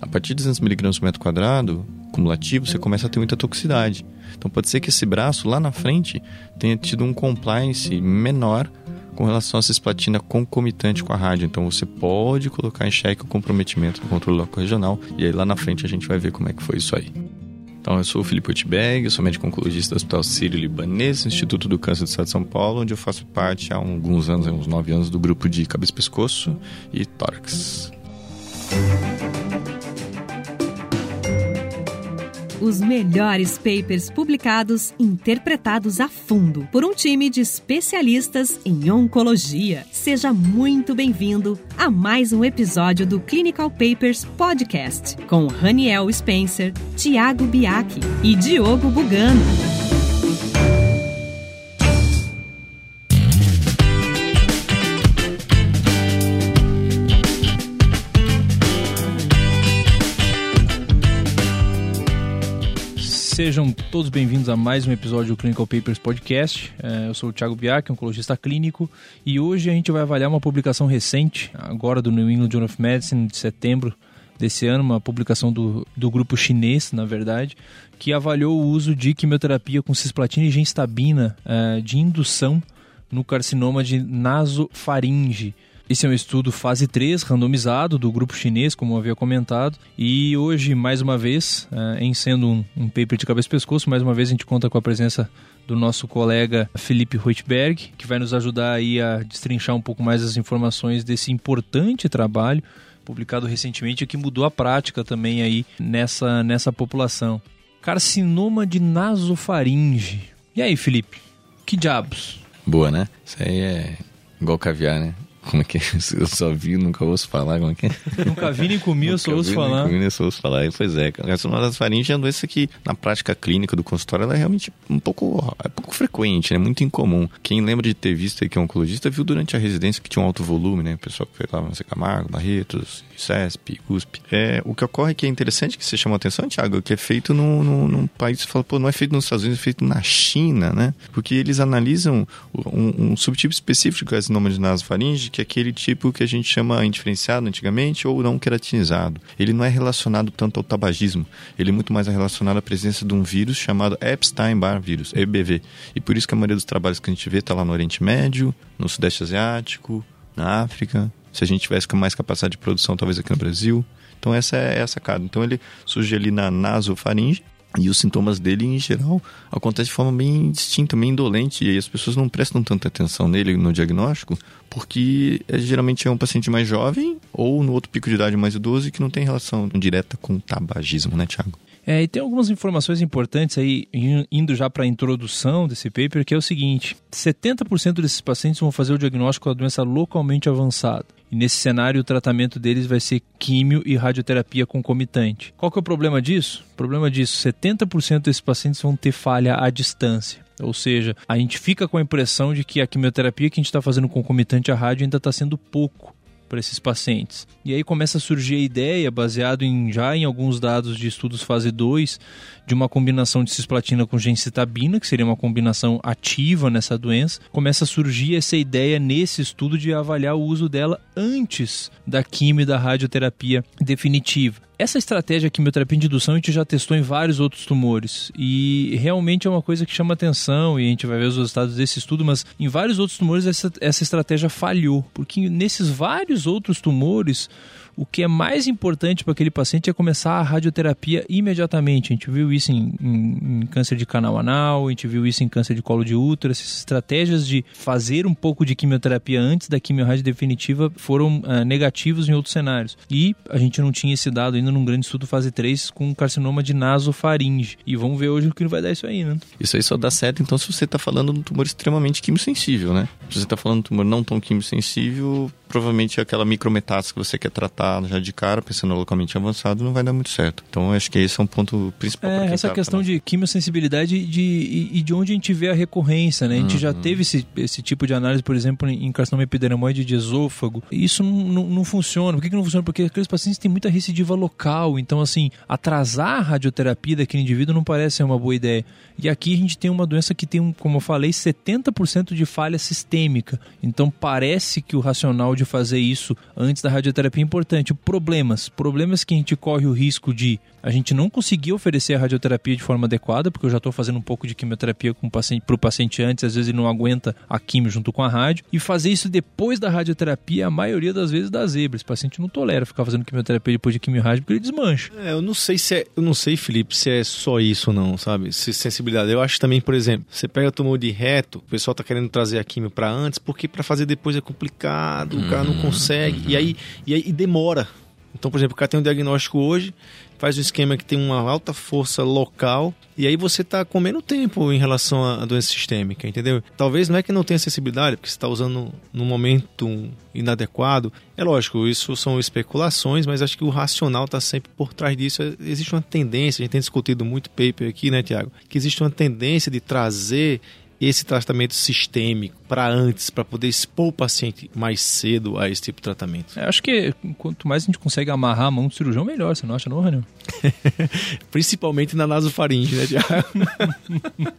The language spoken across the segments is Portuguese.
A partir de 200 miligramas por metro quadrado, cumulativo, você começa a ter muita toxicidade. Então pode ser que esse braço lá na frente tenha tido um compliance menor com relação à cisplatina concomitante com a rádio. Então você pode colocar em xeque o comprometimento do controle local regional e aí lá na frente a gente vai ver como é que foi isso aí. Então, eu sou o Felipe eu sou médico oncologista do Hospital Sírio-Libanês, Instituto do Câncer do Estado de São Paulo, onde eu faço parte há alguns anos, há uns nove anos, do grupo de cabeça pescoço e tórax. Os melhores papers publicados, interpretados a fundo por um time de especialistas em oncologia. Seja muito bem-vindo a mais um episódio do Clinical Papers Podcast com Raniel Spencer, Tiago Biaki e Diogo Bugano. Sejam todos bem-vindos a mais um episódio do Clinical Papers Podcast. É, eu sou o Thiago Biak, oncologista clínico, e hoje a gente vai avaliar uma publicação recente, agora do New England Journal of Medicine, de setembro desse ano, uma publicação do, do grupo chinês, na verdade, que avaliou o uso de quimioterapia com cisplatina e gemcitabina é, de indução no carcinoma de nasofaringe. Esse é um estudo fase 3, randomizado, do grupo chinês, como eu havia comentado. E hoje, mais uma vez, eh, em sendo um, paper de cabeça e pescoço, mais uma vez a gente conta com a presença do nosso colega Felipe Reutberg, que vai nos ajudar aí a destrinchar um pouco mais as informações desse importante trabalho publicado recentemente que mudou a prática também aí nessa, nessa população. Carcinoma de nasofaringe. E aí, Felipe? Que diabos? Boa, né? Isso aí é igual caviar, né? Como é que é? Eu só vi, nunca ouço falar. Como é que é? Nunca vi nem comi, eu só ouço falar. Nunca vi nem só ouço falar. Pois é, carcinoma das faringes é uma doença que, na prática clínica do consultório, ela é realmente um pouco, é pouco frequente, né? Muito incomum. Quem lembra de ter visto aí que é oncologista, viu durante a residência que tinha um alto volume, né? O pessoal que lá no Camargo, Barretos, CESP, USP. É, o que ocorre que é interessante, que você chamou a atenção, Thiago, é que é feito no, no, num país, você fala, pô, não é feito nos Estados Unidos, é feito na China, né? Porque eles analisam um, um subtipo específico de carcinoma de nasofaringe, que é aquele tipo que a gente chama indiferenciado antigamente ou não queratinizado. Ele não é relacionado tanto ao tabagismo, ele é muito mais relacionado à presença de um vírus chamado Epstein-Barr vírus, EBV. E por isso que a maioria dos trabalhos que a gente vê está lá no Oriente Médio, no Sudeste Asiático, na África. Se a gente tivesse mais capacidade de produção, talvez aqui no Brasil. Então essa é a sacada. Então ele surge ali na nasofaringe e os sintomas dele, em geral, acontecem de forma bem distinta, bem indolente. E aí as pessoas não prestam tanta atenção nele no diagnóstico, porque é, geralmente é um paciente mais jovem ou no outro pico de idade mais idoso e que não tem relação direta com o tabagismo, né, Tiago? É, e tem algumas informações importantes aí, indo já para a introdução desse paper, que é o seguinte: 70% desses pacientes vão fazer o diagnóstico da doença localmente avançada. E nesse cenário, o tratamento deles vai ser químio e radioterapia concomitante. Qual que é o problema disso? O problema disso, 70% desses pacientes vão ter falha à distância. Ou seja, a gente fica com a impressão de que a quimioterapia que a gente está fazendo concomitante à rádio ainda está sendo pouco para esses pacientes. E aí começa a surgir a ideia, baseado em já em alguns dados de estudos fase 2, de uma combinação de cisplatina com gencitabina, que seria uma combinação ativa nessa doença. Começa a surgir essa ideia nesse estudo de avaliar o uso dela antes da quimio e da radioterapia definitiva. Essa estratégia de quimioterapia de indução a gente já testou em vários outros tumores e realmente é uma coisa que chama atenção e a gente vai ver os resultados desse estudo, mas em vários outros tumores essa, essa estratégia falhou, porque nesses vários outros tumores o que é mais importante para aquele paciente é começar a radioterapia imediatamente. A gente viu isso em, em, em, câncer de canal anal, a gente viu isso em câncer de colo de útero. Essas estratégias de fazer um pouco de quimioterapia antes da quimioterapia definitiva foram uh, negativos em outros cenários. E a gente não tinha esse dado ainda num grande estudo fase 3 com carcinoma de nasofaringe. E vamos ver hoje o que vai dar isso aí, né? Isso aí só dá certo então se você está falando de um tumor extremamente quimiosensível, né? Se você está falando de um tumor não tão quimiosensível, provavelmente aquela micrometástase que você quer tratar já de cara, pensando localmente avançado, não vai dar muito certo. Então, acho que esse é um ponto principal. É, essa tá questão de quimiosensibilidade e de, e, e, de onde a gente vê a recorrência, né? A gente uhum. já teve esse, esse tipo de análise, por exemplo, em carcinoma epidermoide de esôfago. Isso não, não, funciona. Por que, que não funciona? Porque aqueles pacientes têm muita recidiva local. Então, assim, atrasar a radioterapia daquele indivíduo não parece ser uma boa ideia. E aqui a gente tem uma doença que tem, como eu falei, 70% de falha sistêmica. Então, parece que o racional de fazer isso antes da radioterapia é importante. Problemas. Problemas que a gente corre o risco de a gente não conseguir oferecer a radioterapia de forma adequada, porque eu já estou fazendo um pouco de quimioterapia com o paciente, para o paciente antes, às vezes ele não aguenta a quimio junto com a rádio, e fazer isso depois da radioterapia, a maioria das vezes dá zebra. Esse paciente não tolera ficar fazendo quimioterapia depois de quimio-rádio porque ele desmancha. É, eu não sei se é, eu não sei, Felipe, se é só isso ou não, sabe? Se sensibilidade. Eu acho também, por exemplo, você pega tumor de reto, o pessoal tá querendo trazer a quimio para antes, porque para fazer depois é complicado, o cara não uhum. consegue, e aí, e aí e demora. Então, por exemplo, o cara tem um diagnóstico hoje, faz um esquema que tem uma alta força local e aí você está comendo tempo em relação à doença sistêmica, entendeu? Talvez não é que não tenha acessibilidade, porque você está usando num momento inadequado. É lógico, isso são especulações, mas acho que o racional está sempre por trás disso. Existe uma tendência, a gente tem discutido muito paper aqui, né, Tiago? Que existe uma tendência de trazer esse tratamento sistêmico para antes, para poder expor o paciente mais cedo a esse tipo de tratamento? Eu acho que quanto mais a gente consegue amarrar a mão do cirurgião, melhor, você não acha não, Raniel? Principalmente na nasofaringe, né,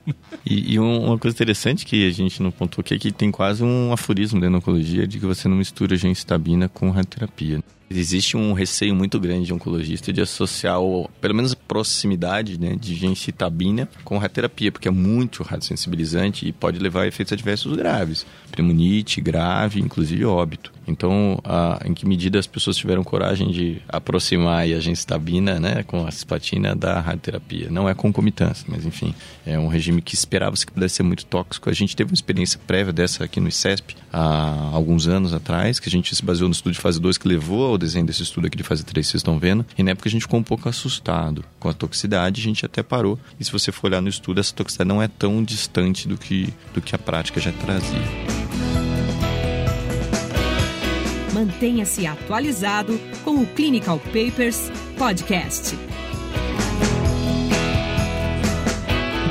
e, e uma coisa interessante que a gente não pontuou aqui é que tem quase um aforismo dentro da oncologia de que você não mistura gencitabina com radioterapia. Existe um receio muito grande de oncologista de associar, pelo menos proximidade né, de gencitabina com radioterapia, porque é muito radiosensibilizante e pode levar a efeitos adversos graves. Pneumonite grave, inclusive óbito. Então, a, em que medida as pessoas tiveram coragem de aproximar a gencitabina né, com a cisplatina da radioterapia? Não é concomitância, mas enfim, é um regime que esperava-se que pudesse ser muito tóxico. A gente teve uma experiência prévia dessa aqui no ICESP há alguns anos atrás, que a gente se baseou no estudo de fase 2 que levou ao desenho desse estudo aqui de fase 3, vocês estão vendo. E na época a gente ficou um pouco assustado com a toxicidade, a gente até parou. E se você for olhar no estudo, essa toxicidade não é tão distante do que, do que a prática já trazia. Mantenha-se atualizado com o Clinical Papers Podcast.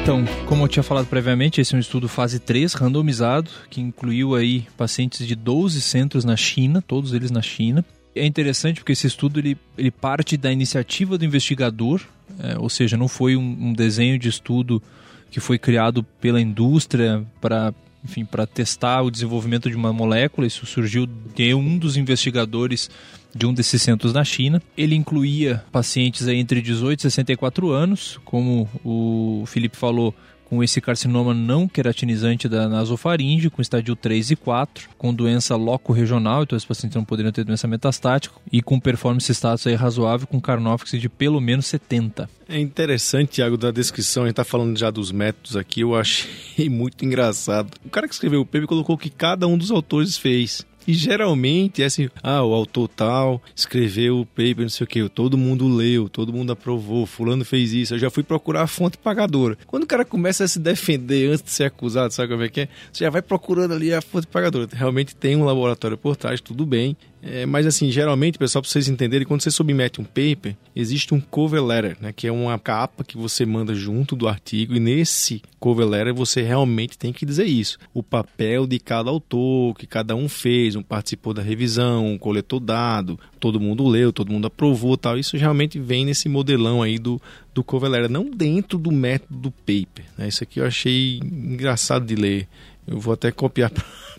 Então, como eu tinha falado previamente, esse é um estudo fase 3, randomizado, que incluiu aí pacientes de 12 centros na China, todos eles na China. É interessante porque esse estudo ele, ele parte da iniciativa do investigador, é, ou seja, não foi um, um desenho de estudo que foi criado pela indústria para enfim, para testar o desenvolvimento de uma molécula. Isso surgiu de um dos investigadores de um desses centros na China. Ele incluía pacientes entre 18 e 64 anos, como o Felipe falou, com esse carcinoma não queratinizante da nasofaringe, com estádio 3 e 4, com doença loco-regional, então os pacientes não poderiam ter doença metastática, e com performance status aí razoável, com Carnofix de pelo menos 70. É interessante, Tiago, da descrição, a gente está falando já dos métodos aqui, eu achei muito engraçado. O cara que escreveu o paper colocou que cada um dos autores fez. E geralmente é assim, ah, o autor tal escreveu o paper, não sei o que, todo mundo leu, todo mundo aprovou, fulano fez isso, eu já fui procurar a fonte pagadora. Quando o cara começa a se defender antes de ser acusado, sabe como é que é? Você já vai procurando ali a fonte pagadora. Realmente tem um laboratório por trás, tudo bem. É, mas assim, geralmente, pessoal, para vocês entenderem, quando você submete um paper, existe um cover letter, né, que é uma capa que você manda junto do artigo e nesse cover letter você realmente tem que dizer isso. O papel de cada autor, que cada um fez, um participou da revisão, um coletou dado, todo mundo leu, todo mundo aprovou, tal. Isso realmente vem nesse modelão aí do do cover letter, não dentro do método do paper. Né? Isso aqui eu achei engraçado de ler. Eu vou até copiar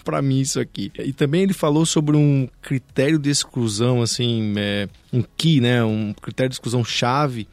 para mim isso aqui. E também ele falou sobre um critério de exclusão, assim, é, um key, né? Um critério de exclusão chave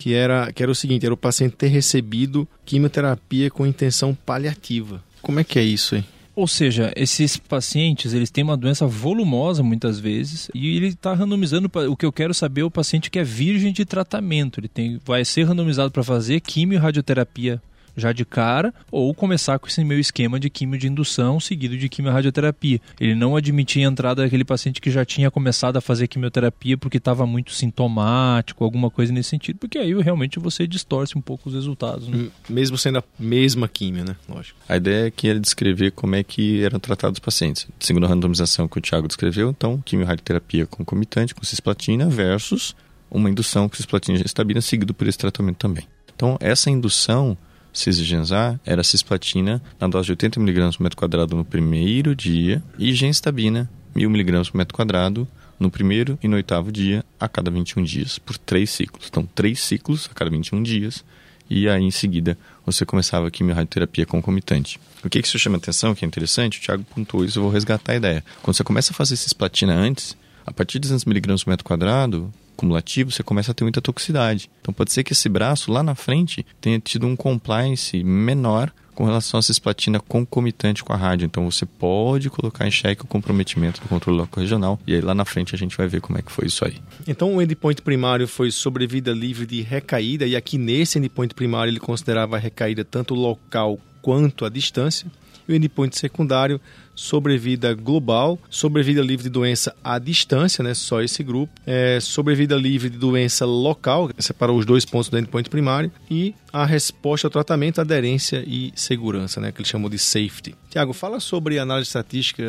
que era, que era o seguinte, era o paciente ter recebido quimioterapia com intenção paliativa. Como é que é isso aí? Ou seja, esses pacientes, eles têm uma doença volumosa muitas vezes e ele está randomizando, o que eu quero saber é o paciente que é virgem de tratamento. Ele tem, vai ser randomizado para fazer quimio e radioterapia já de cara, ou começar com esse meu esquema de quimio de indução seguido de quimio-radioterapia. Ele não admitia a entrada daquele paciente que já tinha começado a fazer quimioterapia porque estava muito sintomático, alguma coisa nesse sentido, porque aí realmente você distorce um pouco os resultados. Né? Mesmo sendo a mesma quimio, né? Lógico. A ideia é que ele descrever como é que eram tratados os pacientes. Segundo a randomização que o Thiago descreveu, então, quimio-radioterapia concomitante com cisplatina versus uma indução com cisplatina gestabina seguido por esse tratamento também. Então, essa indução Cisgenzar era cisplatina na dose de 80mg por metro quadrado no primeiro dia e genstabina 1000mg por metro quadrado no primeiro e no oitavo dia a cada 21 dias, por três ciclos. Então, três ciclos a cada 21 dias e aí em seguida você começava a quimiorradioterapia concomitante. O que, que isso chama atenção, que é interessante, o Thiago pontuou isso, eu vou resgatar a ideia. Quando você começa a fazer cisplatina antes, a partir de 200mg por metro quadrado, cumulativo, você começa a ter muita toxicidade. Então pode ser que esse braço lá na frente tenha tido um compliance menor com relação à cisplatina concomitante com a rádio. Então você pode colocar em xeque o comprometimento do controle local regional e aí lá na frente a gente vai ver como é que foi isso aí. Então o endpoint primário foi sobrevida livre de recaída e aqui nesse endpoint primário ele considerava a recaída tanto local quanto a distância. E o endpoint secundário sobrevida global, sobrevida livre de doença à distância, né, só esse grupo, é, sobrevida livre de doença local, separou os dois pontos do endpoint primário, e a resposta ao tratamento, aderência e segurança, né, que ele chamou de safety. Tiago, fala sobre análise estatística,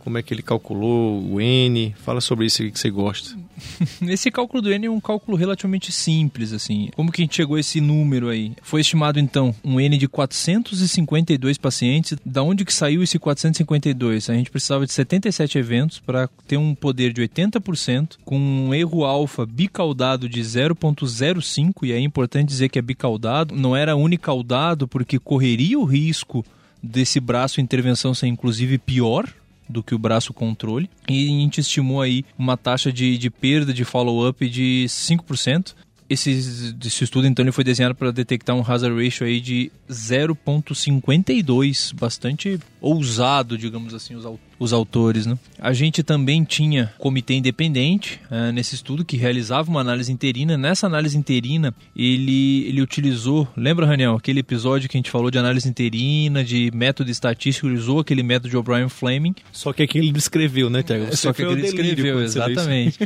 como é que ele calculou o N, fala sobre isso que você gosta. Esse cálculo do N é um cálculo relativamente simples, assim. Como que a gente chegou a esse número aí? Foi estimado, então, um N de 452 pacientes. Da onde que saiu esse 452? A gente precisava de 77 eventos para ter um poder de 80%, com um erro alfa bicaudado de 0.05, e é importante dizer que é bicaudado, não era unicaudado porque correria o risco desse braço intervenção ser inclusive pior, do que o braço controle. E a gente estimou aí uma taxa de, de perda de follow-up de 5%. Esse, esse estudo, então, ele foi desenhado para detectar um hazard ratio aí de 0,52, bastante ousado, digamos assim, os, os autores. Né? A gente também tinha comitê independente uh, nesse estudo que realizava uma análise interina. Nessa análise interina, ele, ele utilizou, lembra, Raniel, aquele episódio que a gente falou de análise interina, de método estatístico, ele usou aquele método de O'Brien Fleming. Só que aqui ele descreveu, né, Tiago? Só que aqui ele descreveu, exatamente.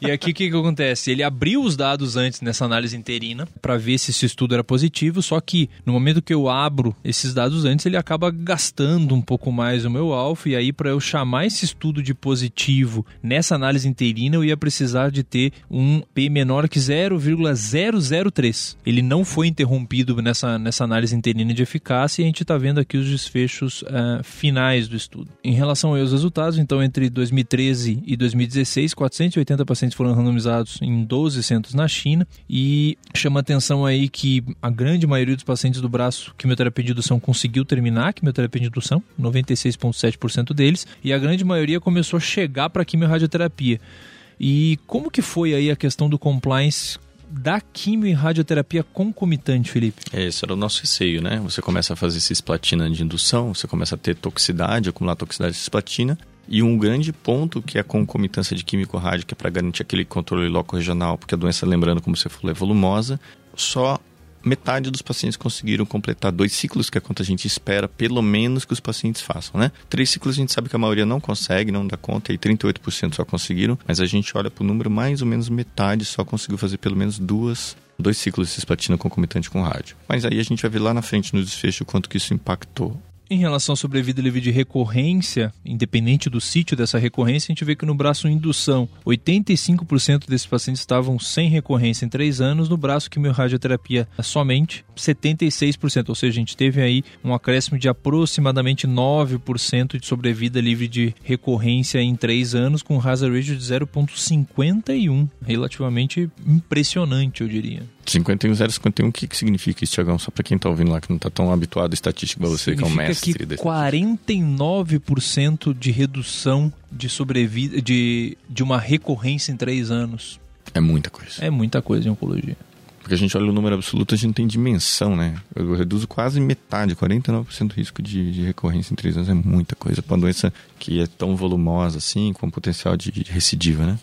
e aqui o que, que acontece? Ele abriu os dados antes nessa análise interina para ver se esse estudo era positivo, só que no momento que eu abro esses dados antes, ele acaba gastando um pouco mais o meu alfa, e aí para eu chamar esse estudo de positivo nessa análise interina, eu ia precisar de ter um P menor que 0,003. Ele não foi interrompido nessa, nessa análise interina de eficácia, e a gente está vendo aqui os desfechos uh, finais do estudo. Em relação aos resultados, então, entre 2013 e 2016, 480 pacientes foram randomizados em 12 centros na China, e chama atenção aí que a grande maioria dos pacientes do braço quimioterapia de indução conseguiu terminar a quimioterapia de indução, 96,7% deles, e a grande maioria começou a chegar para a quimiorradioterapia. E como que foi aí a questão do compliance da quimio e radioterapia concomitante, Felipe? Esse era o nosso receio, né? Você começa a fazer cisplatina de indução, você começa a ter toxicidade, acumular toxicidade de cisplatina, e um grande ponto que é a concomitância de químico rádio, que é para garantir aquele controle loco regional, porque a doença, lembrando, como você falou, é volumosa, só metade dos pacientes conseguiram completar dois ciclos, que é quanto a gente espera, pelo menos, que os pacientes façam, né? Três ciclos a gente sabe que a maioria não consegue, não dá conta, e 38% só conseguiram, mas a gente olha para o número, mais ou menos metade só conseguiu fazer pelo menos duas dois ciclos de cisplatina concomitante com rádio. Mas aí a gente vai ver lá na frente no desfecho quanto que isso impactou em relação à sobrevida livre de recorrência, independente do sítio dessa recorrência, a gente vê que no braço indução, 85% desses pacientes estavam sem recorrência em 3 anos, no braço quimiorradioterapia somente 76%, ou seja, a gente teve aí um acréscimo de aproximadamente 9% de sobrevida livre de recorrência em 3 anos, com hazard ratio de 0,51, relativamente impressionante, eu diria. 51, 051, o que, que significa isso, Tiagão? Só para quem está ouvindo lá que não está tão habituado à estatística para você, significa que é um mestre. Que 49% de redução de sobrevida, de, de uma recorrência em 3 anos. É muita coisa. É muita coisa em oncologia. Porque a gente olha o número absoluto, a gente não tem dimensão, né? Eu reduzo quase metade, 49% de risco de, de, recorrência em 3 anos é muita coisa. Para uma doença que é tão volumosa assim, com potencial de, de recidiva, né?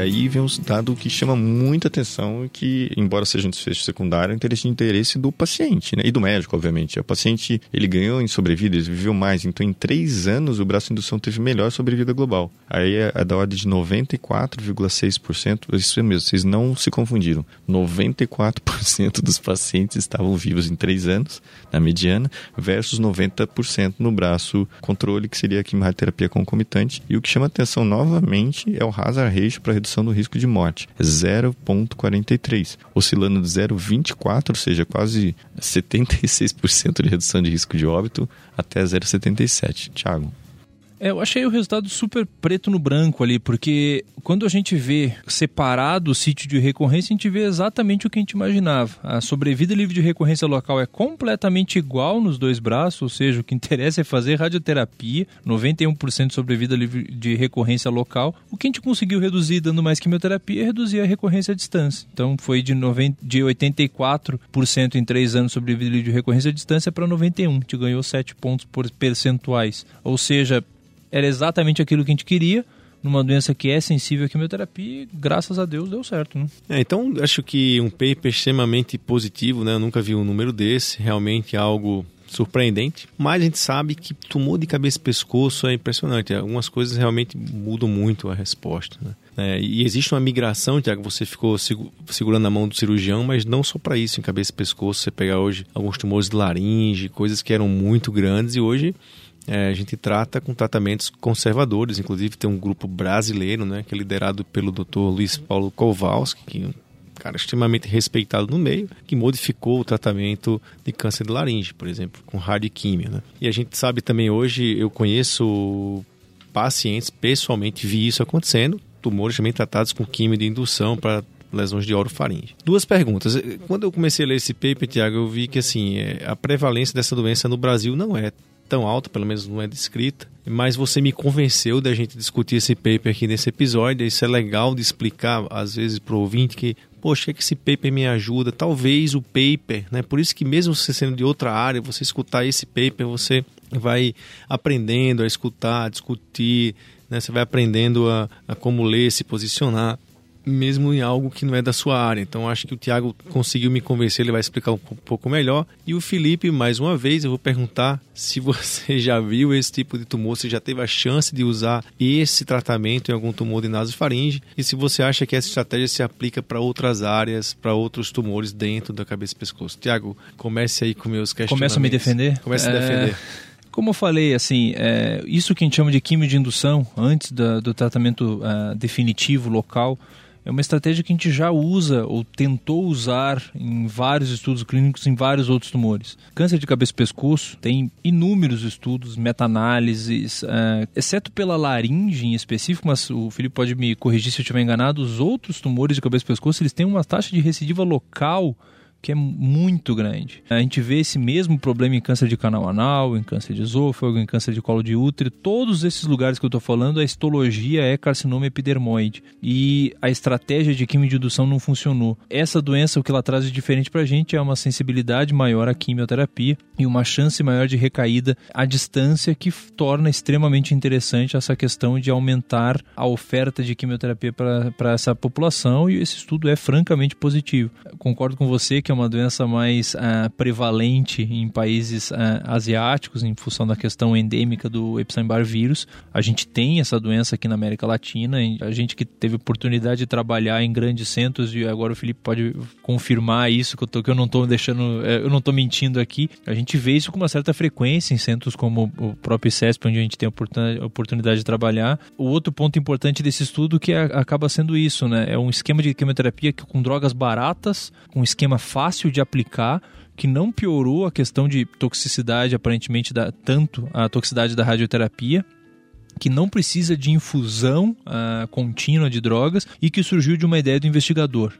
Aí vem um dado que chama muita atenção e que, embora seja um desfecho secundário, é de interesse do paciente, né? E do médico, obviamente. O paciente, ele ganhou em sobrevida, ele viveu mais. Então, em três anos, o braço de indução teve melhor sobrevida global. Aí é, é da ordem de 94,6%. Isso é mesmo, vocês não se confundiram. 94% dos pacientes estavam vivos em três anos, na mediana, versus 90% no braço controle, que seria a quimioterapia concomitante. E o que chama atenção novamente é o hazard ratio para redução do risco de morte, 0,43, oscilando de 0,24, ou seja, quase 76% de redução de risco de óbito, até 0,77. Tiago. É, eu achei o resultado super preto no branco ali, porque quando a gente vê separado o sítio de recorrência, a gente vê exatamente o que a gente imaginava. A sobrevida livre de recorrência local é completamente igual nos dois braços, ou seja, o que interessa é fazer radioterapia, 91% de sobrevida livre de recorrência local. O que a gente conseguiu reduzir dando mais quimioterapia é reduzir a recorrência à distância. Então foi de, 90, de 84% em 3 anos sobrevida livre de recorrência à distância para 91%. A gente ganhou 7 pontos percentuais. Ou seja, era exatamente aquilo que a gente queria numa doença que é sensível à quimioterapia e graças a Deus deu certo. Né? É, então, acho que um paper extremamente positivo, né? Eu nunca vi um número desse, realmente algo surpreendente, mas a gente sabe que tumor de cabeça e pescoço é impressionante. Algumas coisas realmente mudam muito a resposta. Né? É, e existe uma migração, Tiago, você ficou segurando a mão do cirurgião, mas não só para isso, em cabeça e pescoço. Você pegar hoje alguns tumores de laringe, coisas que eram muito grandes e hoje é, a gente trata com tratamentos conservadores. Inclusive tem um grupo brasileiro, né, que é liderado pelo Dr. Luiz Paulo Kowalski, que é um cara extremamente respeitado no meio, que modificou o tratamento de câncer de laringe, por exemplo, com radioquímia. Né? E a gente sabe também hoje, eu conheço pacientes, pessoalmente vi isso acontecendo, tumores também tratados com químio de indução para lesões de orofaringe. Duas perguntas. Quando eu comecei a ler esse paper, Tiago, eu vi que assim, é, a prevalência dessa doença no Brasil não é tão alta, pelo menos não é descrita, mas você me convenceu da gente discutir esse paper aqui nesse episódio. Isso é legal de explicar, às vezes, para o ouvinte que, poxa, é que esse paper me ajuda. Talvez o paper, né? Por isso que, mesmo você sendo de outra área, você escutar esse paper, você vai aprendendo a escutar, a discutir, né? Você vai aprendendo a, a como ler, se posicionar mesmo em algo que não é da sua área. Então acho que o Tiago conseguiu me convencer, ele vai explicar um pouco melhor. E o Felipe, mais uma vez, eu vou perguntar se você já viu esse tipo de tumor, se já teve a chance de usar esse tratamento em algum tumor de nasofaringe e se você acha que essa estratégia se aplica para outras áreas, para outros tumores dentro da cabeça e pescoço. Tiago, comece aí com meus questionamentos. Começa a me defender? Comece é... a defender. Como eu falei, assim, é, isso que a gente chama de quimio de indução, antes da, do tratamento uh, definitivo local, é uma estratégia que a gente já usa ou tentou usar em vários estudos clínicos em vários outros tumores. Câncer de cabeça e pescoço tem inúmeros estudos, meta-análises, uh, exceto pela laringe em específico, mas o Felipe pode me corrigir se eu estiver enganado, os outros tumores de cabeça e pescoço eles têm uma taxa de recidiva local que é muito grande. A gente vê esse mesmo problema em câncer de canal anal, em câncer de esôfago, em câncer de colo de útero. Todos esses lugares que eu estou falando, a histologia é carcinoma epidermoide. E a estratégia de quimioindução não funcionou. Essa doença, o que ela traz de diferente para a gente é uma sensibilidade maior à quimioterapia e uma chance maior de recaída à distância, que torna extremamente interessante essa questão de aumentar a oferta de quimioterapia para essa população. E esse estudo é francamente positivo. Concordo com você que que é uma doença mais uh, prevalente em países uh, asiáticos, em função da questão endêmica do Epstein-Barr vírus. A gente tem essa doença aqui na América Latina, a gente que teve oportunidade de trabalhar em grandes centros, e agora o Felipe pode confirmar isso, que eu, tô, que eu não estou deixando, eh, eu não estou mentindo aqui. A gente vê isso com uma certa frequência em centros como o próprio CESP, onde a gente tem a oportunidade de trabalhar. O outro ponto importante desse estudo que é, acaba sendo isso, né? É um esquema de quimioterapia com drogas baratas, com um esquema fácil fácil de aplicar, que não piorou a questão de toxicidade, aparentemente, da, tanto a toxicidade da radioterapia, que não precisa de infusão uh, contínua de drogas e que surgiu de uma ideia do investigador.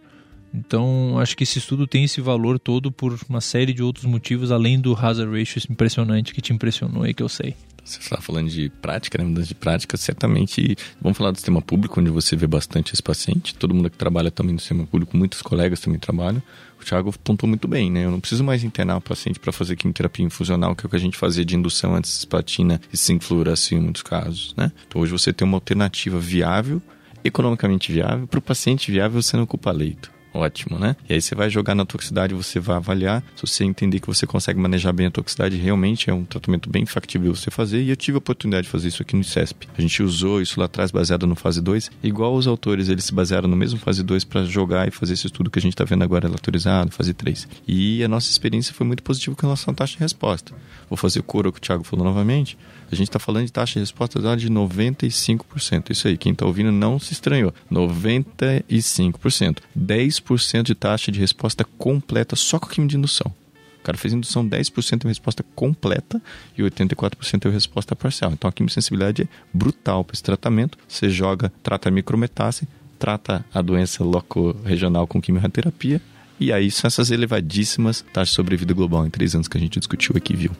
Então, acho que esse estudo tem esse valor todo por uma série de outros motivos, além do hazard ratio impressionante que te impressionou e que eu sei. Você está falando de prática, né? Mudança de prática, certamente. Vamos falar do sistema público, onde você vê bastante esse paciente. Todo mundo que trabalha também no sistema público, muitos colegas também trabalham. O Thiago apontou muito bem, né? Eu não preciso mais internar o paciente para fazer quimioterapia infusional, que é o que a gente fazia de indução antes de cisplatina e sincfluoração em muitos casos, né? Então hoje você tem uma alternativa viável, economicamente viável, para o paciente viável você não ocupa leito. Ótimo, né? E aí você vai jogar na toxicidade, você vai avaliar. Se você entender que você consegue manejar bem a toxicidade, realmente é um tratamento bem factível você fazer. E eu tive a oportunidade de fazer isso aqui no ICESP. A gente usou isso lá atrás baseado no fase 2. Igual os autores, eles se basearam no mesmo fase 2 para jogar e fazer esse estudo que a gente está vendo agora relatorizado, fase 3. E a nossa experiência foi muito positiva com relação à taxa de resposta. Vou fazer o que o Thiago falou novamente. A gente está falando de taxa de resposta de 95%. Isso aí, quem está ouvindo não se estranhou. 95%. 10% de taxa de resposta completa só com a quimio de indução. O cara fez indução 10% em resposta completa e 84% em resposta parcial. Então a quimiosensibilidade é brutal para esse tratamento. Você joga, trata a micrometástase, trata a doença loco-regional com quimioterapia. E aí são essas elevadíssimas taxas de sobrevida global em três anos que a gente discutiu aqui, viu?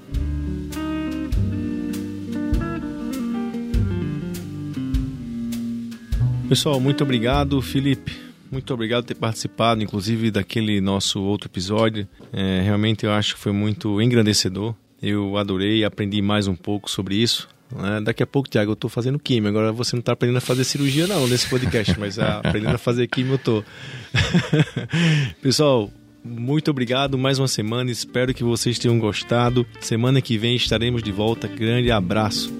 Pessoal, muito obrigado, Felipe. Muito obrigado por ter participado, inclusive, daquele nosso outro episódio. É, realmente eu acho que foi muito engrandecedor. Eu adorei, aprendi mais um pouco sobre isso. É, daqui a pouco, Tiago, eu estou fazendo químio. Agora você não está aprendendo a fazer cirurgia, não, nesse podcast, mas aprendendo a fazer químio eu estou. Pessoal, muito obrigado mais uma semana. Espero que vocês tenham gostado. Semana que vem estaremos de volta. Grande abraço.